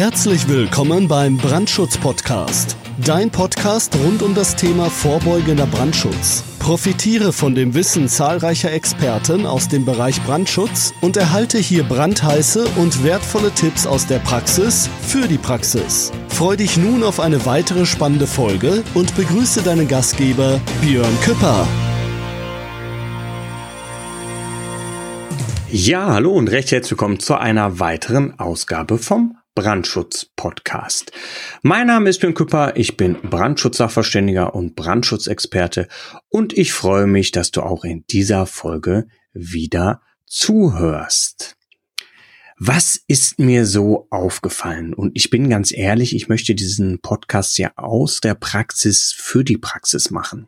Herzlich willkommen beim Brandschutz-Podcast. Dein Podcast rund um das Thema vorbeugender Brandschutz. Profitiere von dem Wissen zahlreicher Experten aus dem Bereich Brandschutz und erhalte hier brandheiße und wertvolle Tipps aus der Praxis für die Praxis. Freu dich nun auf eine weitere spannende Folge und begrüße deinen Gastgeber Björn Küpper. Ja, hallo und recht herzlich willkommen zu einer weiteren Ausgabe vom Brandschutz-Podcast. Mein Name ist Björn Küpper, ich bin Brandschutzsachverständiger und Brandschutzexperte und ich freue mich, dass du auch in dieser Folge wieder zuhörst. Was ist mir so aufgefallen? Und ich bin ganz ehrlich, ich möchte diesen Podcast ja aus der Praxis für die Praxis machen.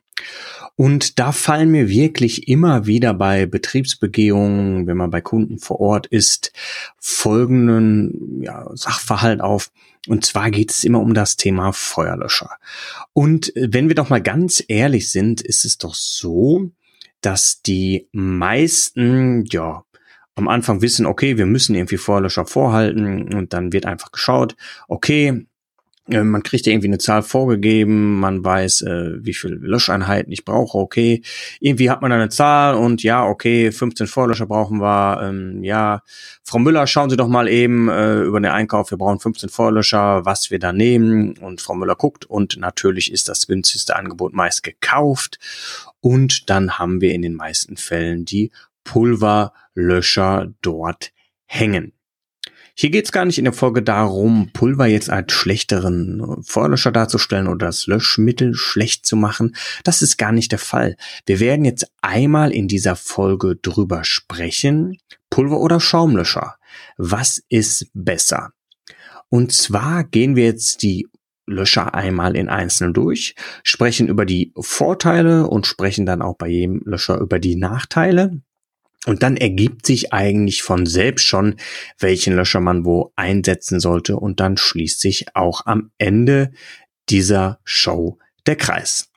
Und da fallen mir wirklich immer wieder bei Betriebsbegehungen, wenn man bei Kunden vor Ort ist, folgenden ja, Sachverhalt auf. Und zwar geht es immer um das Thema Feuerlöscher. Und wenn wir doch mal ganz ehrlich sind, ist es doch so, dass die meisten, ja, am Anfang wissen, okay, wir müssen irgendwie Feuerlöscher vorhalten und dann wird einfach geschaut, okay, äh, man kriegt irgendwie eine Zahl vorgegeben, man weiß, äh, wie viel Löscheinheiten ich brauche, okay. Irgendwie hat man eine Zahl und ja, okay, 15 Vorlöscher brauchen wir. Ähm, ja, Frau Müller, schauen Sie doch mal eben äh, über den Einkauf, wir brauchen 15 Vorlöscher, was wir da nehmen. Und Frau Müller guckt und natürlich ist das günstigste Angebot meist gekauft. Und dann haben wir in den meisten Fällen die Pulverlöscher dort hängen. Hier geht es gar nicht in der Folge darum, Pulver jetzt als schlechteren Feuerlöscher darzustellen oder das Löschmittel schlecht zu machen. Das ist gar nicht der Fall. Wir werden jetzt einmal in dieser Folge drüber sprechen, Pulver oder Schaumlöscher. Was ist besser? Und zwar gehen wir jetzt die Löscher einmal in einzeln durch, sprechen über die Vorteile und sprechen dann auch bei jedem Löscher über die Nachteile. Und dann ergibt sich eigentlich von selbst schon, welchen Löscher man wo einsetzen sollte. Und dann schließt sich auch am Ende dieser Show der Kreis.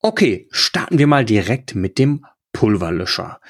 Okay, starten wir mal direkt mit dem Pulverlöscher.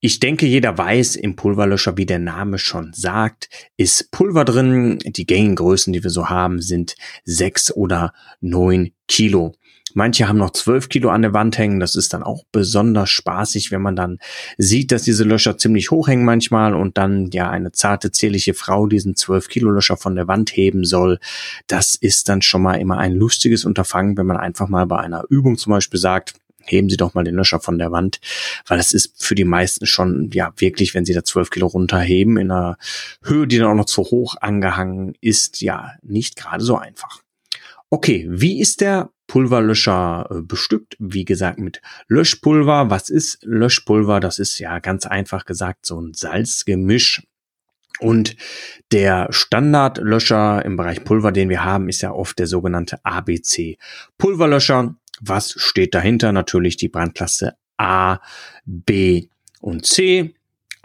Ich denke, jeder weiß, im Pulverlöscher, wie der Name schon sagt, ist Pulver drin. Die gängigen Größen, die wir so haben, sind sechs oder neun Kilo. Manche haben noch zwölf Kilo an der Wand hängen. Das ist dann auch besonders spaßig, wenn man dann sieht, dass diese Löscher ziemlich hoch hängen manchmal und dann ja eine zarte, zierliche Frau diesen zwölf Kilo Löscher von der Wand heben soll. Das ist dann schon mal immer ein lustiges Unterfangen, wenn man einfach mal bei einer Übung zum Beispiel sagt, heben Sie doch mal den Löscher von der Wand, weil das ist für die meisten schon, ja, wirklich, wenn Sie da zwölf Kilo runterheben in einer Höhe, die dann auch noch zu hoch angehangen ist, ja, nicht gerade so einfach. Okay, wie ist der Pulverlöscher äh, bestückt? Wie gesagt, mit Löschpulver. Was ist Löschpulver? Das ist ja ganz einfach gesagt so ein Salzgemisch. Und der Standardlöscher im Bereich Pulver, den wir haben, ist ja oft der sogenannte ABC Pulverlöscher. Was steht dahinter? Natürlich die Brandklasse A, B und C.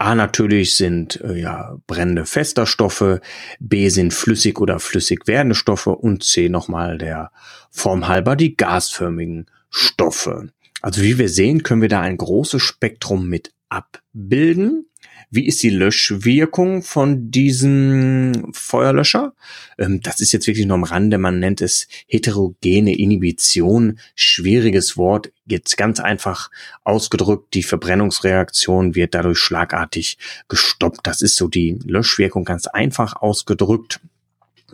A natürlich sind äh, ja brennende fester Stoffe, B sind flüssig oder flüssig werdende Stoffe und C nochmal der Form halber die gasförmigen Stoffe. Also wie wir sehen, können wir da ein großes Spektrum mit abbilden. Wie ist die Löschwirkung von diesem Feuerlöscher? Ähm, das ist jetzt wirklich nur am Rande. Man nennt es heterogene Inhibition. Schwieriges Wort. Jetzt ganz einfach ausgedrückt. Die Verbrennungsreaktion wird dadurch schlagartig gestoppt. Das ist so die Löschwirkung ganz einfach ausgedrückt.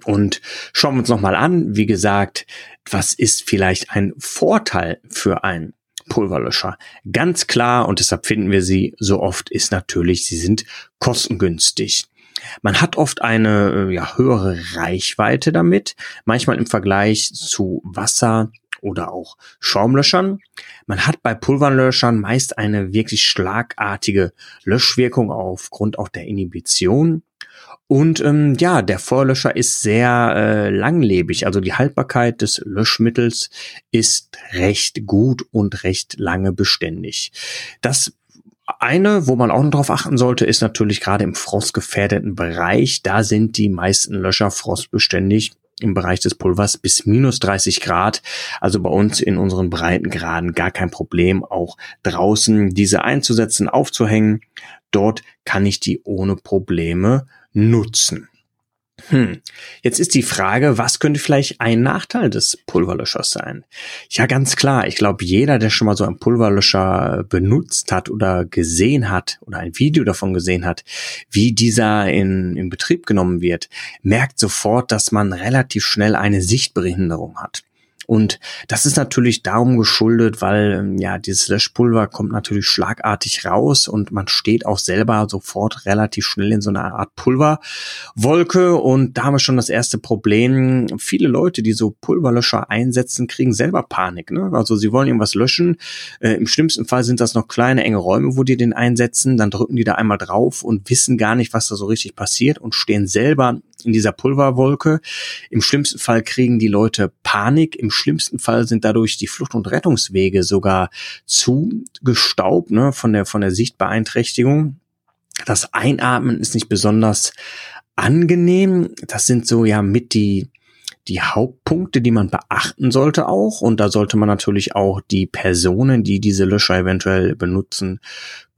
Und schauen wir uns nochmal an, wie gesagt, was ist vielleicht ein Vorteil für ein Pulverlöscher. Ganz klar, und deshalb finden wir sie so oft, ist natürlich, sie sind kostengünstig. Man hat oft eine ja, höhere Reichweite damit, manchmal im Vergleich zu Wasser oder auch Schaumlöschern. Man hat bei Pulverlöschern meist eine wirklich schlagartige Löschwirkung aufgrund auch der Inhibition. Und ähm, ja, der Feuerlöscher ist sehr äh, langlebig. Also die Haltbarkeit des Löschmittels ist recht gut und recht lange beständig. Das eine, wo man auch noch drauf achten sollte, ist natürlich gerade im frostgefährdeten Bereich. Da sind die meisten Löscher frostbeständig im Bereich des Pulvers bis minus 30 Grad. Also bei uns in unseren Breitengraden gar kein Problem, auch draußen diese einzusetzen, aufzuhängen. Dort kann ich die ohne Probleme nutzen. Hm. Jetzt ist die Frage, was könnte vielleicht ein Nachteil des Pulverlöschers sein? Ja, ganz klar. Ich glaube, jeder, der schon mal so einen Pulverlöscher benutzt hat oder gesehen hat oder ein Video davon gesehen hat, wie dieser in, in Betrieb genommen wird, merkt sofort, dass man relativ schnell eine Sichtbehinderung hat. Und das ist natürlich darum geschuldet, weil ähm, ja dieses Löschpulver kommt natürlich schlagartig raus und man steht auch selber sofort relativ schnell in so einer Art Pulverwolke und da haben wir schon das erste Problem. Viele Leute, die so Pulverlöscher einsetzen, kriegen selber Panik. Ne? Also sie wollen irgendwas löschen. Äh, Im schlimmsten Fall sind das noch kleine enge Räume, wo die den einsetzen. Dann drücken die da einmal drauf und wissen gar nicht, was da so richtig passiert und stehen selber in dieser Pulverwolke. Im schlimmsten Fall kriegen die Leute Panik. Im schlimmsten Fall sind dadurch die Flucht- und Rettungswege sogar zugestaubt, ne, von der, von der Sichtbeeinträchtigung. Das Einatmen ist nicht besonders angenehm. Das sind so ja mit die, die Hauptpunkte, die man beachten sollte auch. Und da sollte man natürlich auch die Personen, die diese Löscher eventuell benutzen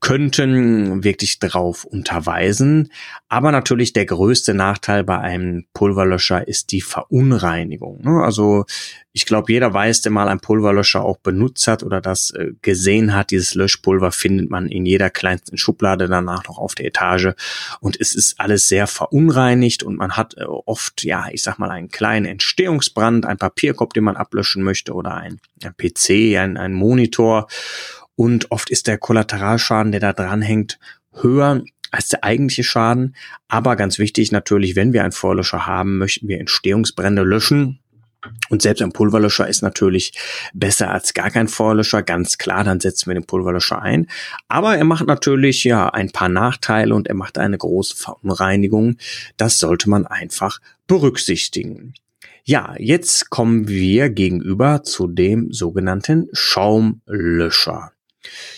könnten wirklich drauf unterweisen. Aber natürlich der größte Nachteil bei einem Pulverlöscher ist die Verunreinigung. Ne? Also ich glaube, jeder weiß, der mal einen Pulverlöscher auch benutzt hat oder das äh, gesehen hat. Dieses Löschpulver findet man in jeder kleinsten Schublade danach noch auf der Etage. Und es ist alles sehr verunreinigt und man hat äh, oft, ja, ich sag mal, einen kleinen Entstehungsbrand, ein Papierkorb, den man ablöschen möchte oder ein, ein PC, ein, ein Monitor und oft ist der Kollateralschaden, der da dranhängt, höher als der eigentliche Schaden. Aber ganz wichtig natürlich, wenn wir einen Vorlöscher haben, möchten wir Entstehungsbrände löschen. Und selbst ein Pulverlöscher ist natürlich besser als gar kein Vorlöscher. Ganz klar, dann setzen wir den Pulverlöscher ein. Aber er macht natürlich ja ein paar Nachteile und er macht eine große Verunreinigung. Das sollte man einfach berücksichtigen. Ja, jetzt kommen wir gegenüber zu dem sogenannten Schaumlöscher.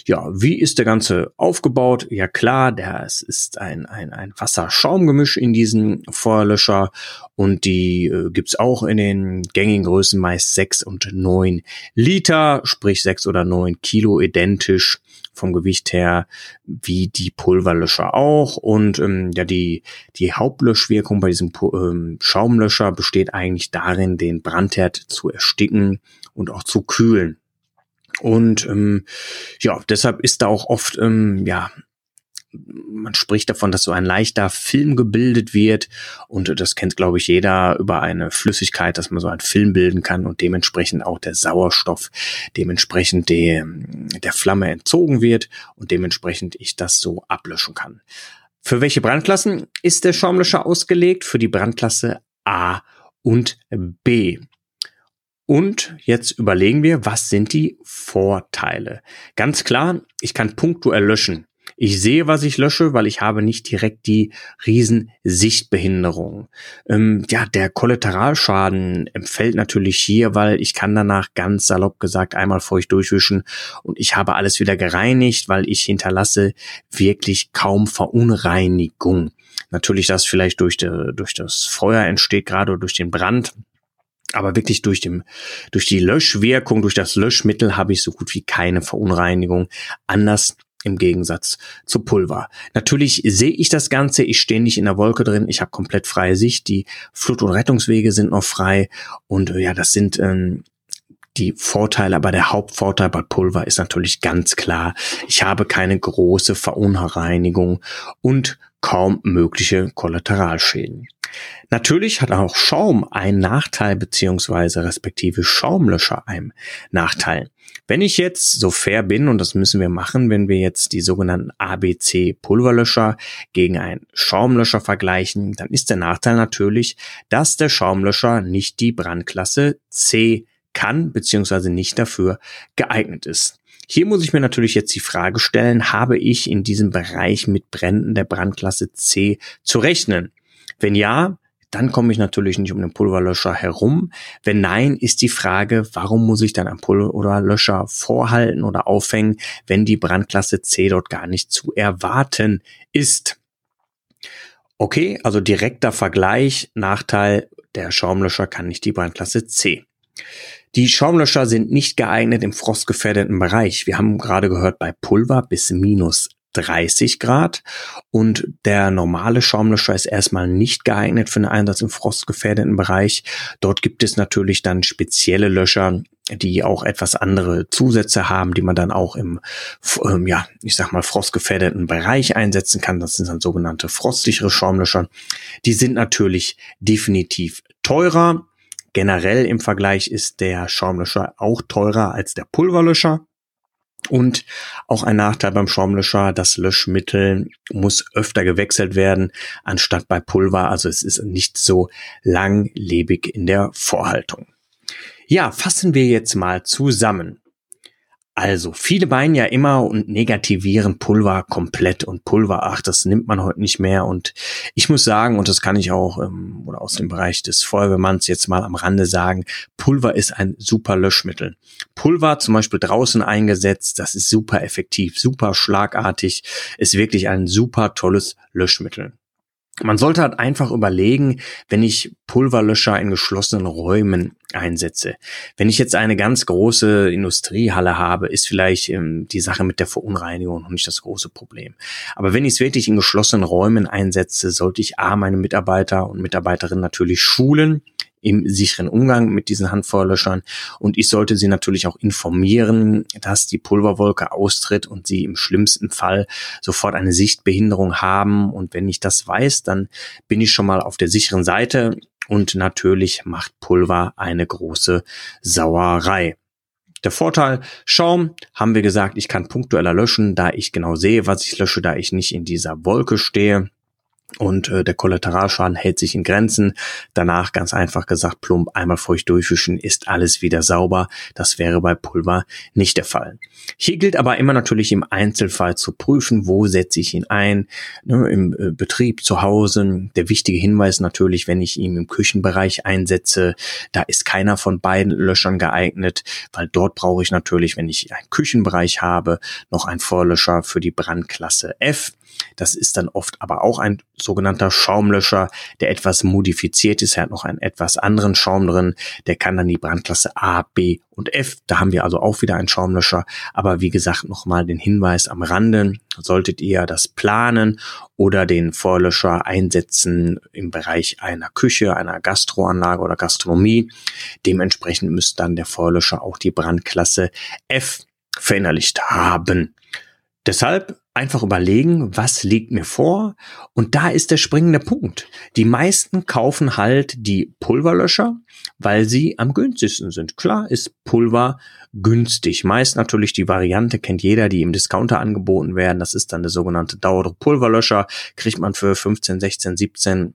Ja, wie ist der Ganze aufgebaut? Ja klar, der, es ist ein, ein, ein Wasser-Schaum-Gemisch in diesem Feuerlöscher und die äh, gibt's auch in den gängigen Größen meist sechs und neun Liter, sprich sechs oder neun Kilo identisch vom Gewicht her wie die Pulverlöscher auch. Und ähm, ja, die, die Hauptlöschwirkung bei diesem ähm, Schaumlöscher besteht eigentlich darin, den Brandherd zu ersticken und auch zu kühlen. Und ähm, ja, deshalb ist da auch oft, ähm, ja, man spricht davon, dass so ein leichter Film gebildet wird und das kennt, glaube ich, jeder über eine Flüssigkeit, dass man so einen Film bilden kann und dementsprechend auch der Sauerstoff dementsprechend der, der Flamme entzogen wird und dementsprechend ich das so ablöschen kann. Für welche Brandklassen ist der Schaumlöscher ausgelegt? Für die Brandklasse A und B. Und jetzt überlegen wir, was sind die Vorteile? Ganz klar, ich kann punktuell löschen. Ich sehe, was ich lösche, weil ich habe nicht direkt die Riesensichtbehinderung. Ähm, ja, der Kollateralschaden empfällt natürlich hier, weil ich kann danach ganz salopp gesagt einmal feucht durchwischen und ich habe alles wieder gereinigt, weil ich hinterlasse wirklich kaum Verunreinigung. Natürlich, das vielleicht durch, de, durch das Feuer entsteht, gerade durch den Brand aber wirklich durch, dem, durch die Löschwirkung, durch das Löschmittel habe ich so gut wie keine Verunreinigung. Anders im Gegensatz zu Pulver. Natürlich sehe ich das Ganze, ich stehe nicht in der Wolke drin, ich habe komplett freie Sicht, die Flut- und Rettungswege sind noch frei und äh, ja, das sind ähm, die Vorteile, aber der Hauptvorteil bei Pulver ist natürlich ganz klar, ich habe keine große Verunreinigung und kaum mögliche Kollateralschäden. Natürlich hat auch Schaum einen Nachteil beziehungsweise respektive Schaumlöscher einen Nachteil. Wenn ich jetzt so fair bin, und das müssen wir machen, wenn wir jetzt die sogenannten ABC Pulverlöscher gegen einen Schaumlöscher vergleichen, dann ist der Nachteil natürlich, dass der Schaumlöscher nicht die Brandklasse C kann beziehungsweise nicht dafür geeignet ist. Hier muss ich mir natürlich jetzt die Frage stellen, habe ich in diesem Bereich mit Bränden der Brandklasse C zu rechnen? Wenn ja, dann komme ich natürlich nicht um den Pulverlöscher herum. Wenn nein, ist die Frage, warum muss ich dann einen Pulverlöscher vorhalten oder aufhängen, wenn die Brandklasse C dort gar nicht zu erwarten ist? Okay, also direkter Vergleich, Nachteil, der Schaumlöscher kann nicht die Brandklasse C. Die Schaumlöscher sind nicht geeignet im frostgefährdeten Bereich. Wir haben gerade gehört, bei Pulver bis minus 30 Grad und der normale Schaumlöscher ist erstmal nicht geeignet für einen Einsatz im frostgefährdeten Bereich. Dort gibt es natürlich dann spezielle Löscher, die auch etwas andere Zusätze haben, die man dann auch im, ähm, ja, ich sag mal, frostgefährdeten Bereich einsetzen kann. Das sind dann sogenannte frostsichere Schaumlöscher. Die sind natürlich definitiv teurer. Generell im Vergleich ist der Schaumlöscher auch teurer als der Pulverlöscher. Und auch ein Nachteil beim Schaumlöscher, das Löschmittel muss öfter gewechselt werden, anstatt bei Pulver. Also es ist nicht so langlebig in der Vorhaltung. Ja, fassen wir jetzt mal zusammen. Also, viele meinen ja immer und negativieren Pulver komplett und Pulver, ach, das nimmt man heute nicht mehr. Und ich muss sagen, und das kann ich auch ähm, oder aus dem Bereich des Feuerwehrmanns jetzt mal am Rande sagen, Pulver ist ein super Löschmittel. Pulver zum Beispiel draußen eingesetzt, das ist super effektiv, super schlagartig, ist wirklich ein super tolles Löschmittel. Man sollte halt einfach überlegen, wenn ich Pulverlöscher in geschlossenen Räumen einsetze. Wenn ich jetzt eine ganz große Industriehalle habe, ist vielleicht ähm, die Sache mit der Verunreinigung noch nicht das große Problem. Aber wenn ich es wirklich in geschlossenen Räumen einsetze, sollte ich A, meine Mitarbeiter und Mitarbeiterinnen natürlich schulen, im sicheren Umgang mit diesen Handfeuerlöschern. Und ich sollte sie natürlich auch informieren, dass die Pulverwolke austritt und sie im schlimmsten Fall sofort eine Sichtbehinderung haben. Und wenn ich das weiß, dann bin ich schon mal auf der sicheren Seite. Und natürlich macht Pulver eine große Sauerei. Der Vorteil, Schaum, haben wir gesagt, ich kann punktueller löschen, da ich genau sehe, was ich lösche, da ich nicht in dieser Wolke stehe und äh, der Kollateralschaden hält sich in Grenzen. Danach ganz einfach gesagt, plump einmal feucht durchwischen, ist alles wieder sauber. Das wäre bei Pulver nicht der Fall. Hier gilt aber immer natürlich im Einzelfall zu prüfen, wo setze ich ihn ein, ne, im äh, Betrieb, zu Hause. Der wichtige Hinweis natürlich, wenn ich ihn im Küchenbereich einsetze, da ist keiner von beiden Löschern geeignet, weil dort brauche ich natürlich, wenn ich einen Küchenbereich habe, noch einen Vorlöscher für die Brandklasse F. Das ist dann oft aber auch ein sogenannter Schaumlöscher, der etwas modifiziert ist. Er hat noch einen etwas anderen Schaum drin. Der kann dann die Brandklasse A, B und F. Da haben wir also auch wieder einen Schaumlöscher. Aber wie gesagt, nochmal den Hinweis am Rande. Solltet ihr das planen oder den Vorlöscher einsetzen im Bereich einer Küche, einer Gastroanlage oder Gastronomie. Dementsprechend müsste dann der Vorlöscher auch die Brandklasse F verinnerlicht haben. Deshalb einfach überlegen, was liegt mir vor? Und da ist der springende Punkt. Die meisten kaufen halt die Pulverlöscher, weil sie am günstigsten sind. Klar ist Pulver günstig. Meist natürlich die Variante kennt jeder, die im Discounter angeboten werden. Das ist dann der sogenannte Dauerdruck Pulverlöscher. Kriegt man für 15, 16, 17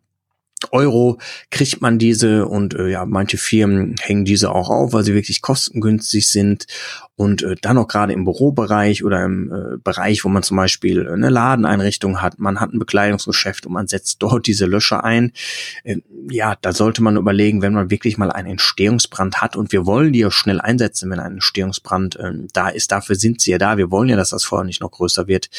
Euro kriegt man diese und äh, ja, manche Firmen hängen diese auch auf, weil sie wirklich kostengünstig sind und äh, dann auch gerade im Bürobereich oder im äh, Bereich, wo man zum Beispiel eine Ladeneinrichtung hat, man hat ein Bekleidungsgeschäft und man setzt dort diese Löscher ein. Äh, ja, da sollte man überlegen, wenn man wirklich mal einen Entstehungsbrand hat und wir wollen die ja schnell einsetzen, wenn ein Entstehungsbrand äh, da ist, dafür sind sie ja da, wir wollen ja, dass das Feuer nicht noch größer wird,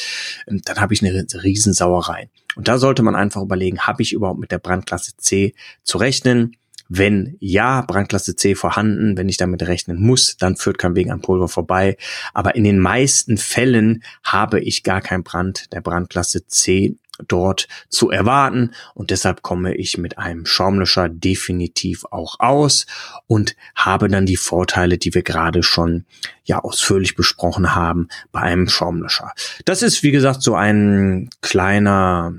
äh, dann habe ich eine Riesensauerei. Und da sollte man einfach überlegen, habe ich überhaupt mit der Brandklasse C zu rechnen? Wenn ja, Brandklasse C vorhanden, wenn ich damit rechnen muss, dann führt kein Weg an Pulver vorbei. Aber in den meisten Fällen habe ich gar keinen Brand der Brandklasse C dort zu erwarten und deshalb komme ich mit einem Schaumlöscher definitiv auch aus und habe dann die Vorteile, die wir gerade schon ja ausführlich besprochen haben bei einem Schaumlöscher. Das ist wie gesagt so ein kleiner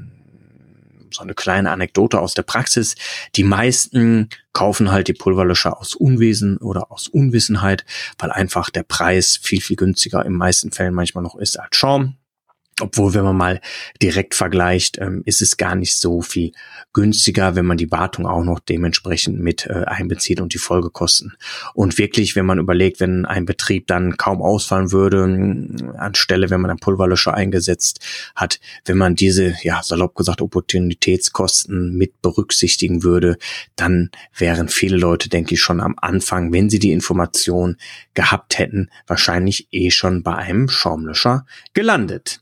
so eine kleine Anekdote aus der Praxis. Die meisten kaufen halt die Pulverlöscher aus Unwesen oder aus Unwissenheit, weil einfach der Preis viel, viel günstiger in meisten Fällen manchmal noch ist als Schaum. Obwohl, wenn man mal direkt vergleicht, ähm, ist es gar nicht so viel günstiger, wenn man die Wartung auch noch dementsprechend mit äh, einbezieht und die Folgekosten. Und wirklich, wenn man überlegt, wenn ein Betrieb dann kaum ausfallen würde, anstelle, wenn man einen Pulverlöscher eingesetzt hat, wenn man diese, ja, salopp gesagt, Opportunitätskosten mit berücksichtigen würde, dann wären viele Leute, denke ich, schon am Anfang, wenn sie die Information gehabt hätten, wahrscheinlich eh schon bei einem Schaumlöscher gelandet.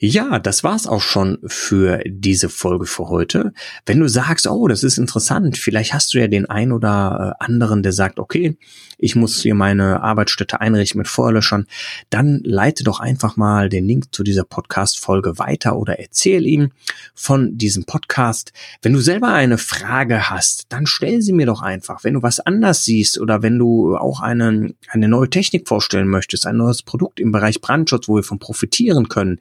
Ja, das war's auch schon für diese Folge für heute. Wenn du sagst, oh, das ist interessant, vielleicht hast du ja den ein oder äh, anderen, der sagt, okay, ich muss hier meine Arbeitsstätte einrichten mit Feuerlöschern, dann leite doch einfach mal den Link zu dieser Podcast-Folge weiter oder erzähl ihm von diesem Podcast. Wenn du selber eine Frage hast, dann stell sie mir doch einfach. Wenn du was anders siehst oder wenn du auch eine, eine neue Technik vorstellen möchtest, ein neues Produkt im Bereich Brandschutz, wo wir von profitieren können,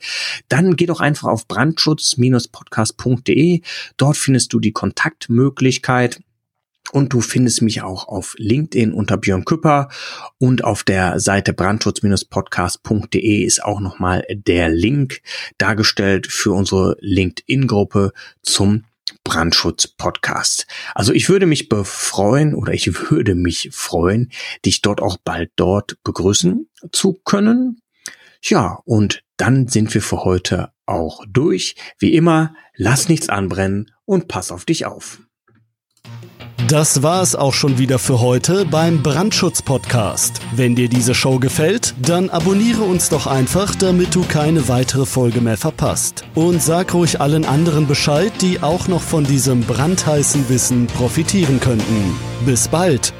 dann geh doch einfach auf brandschutz-podcast.de. Dort findest du die Kontaktmöglichkeit. Und du findest mich auch auf LinkedIn unter Björn Küpper und auf der Seite brandschutz-podcast.de ist auch nochmal der Link dargestellt für unsere LinkedIn-Gruppe zum Brandschutz-Podcast. Also ich würde mich befreuen oder ich würde mich freuen, dich dort auch bald dort begrüßen zu können. Ja, und dann sind wir für heute auch durch. Wie immer, lass nichts anbrennen und pass auf dich auf. Das war es auch schon wieder für heute beim Brandschutz-Podcast. Wenn dir diese Show gefällt, dann abonniere uns doch einfach, damit du keine weitere Folge mehr verpasst. Und sag ruhig allen anderen Bescheid, die auch noch von diesem brandheißen Wissen profitieren könnten. Bis bald!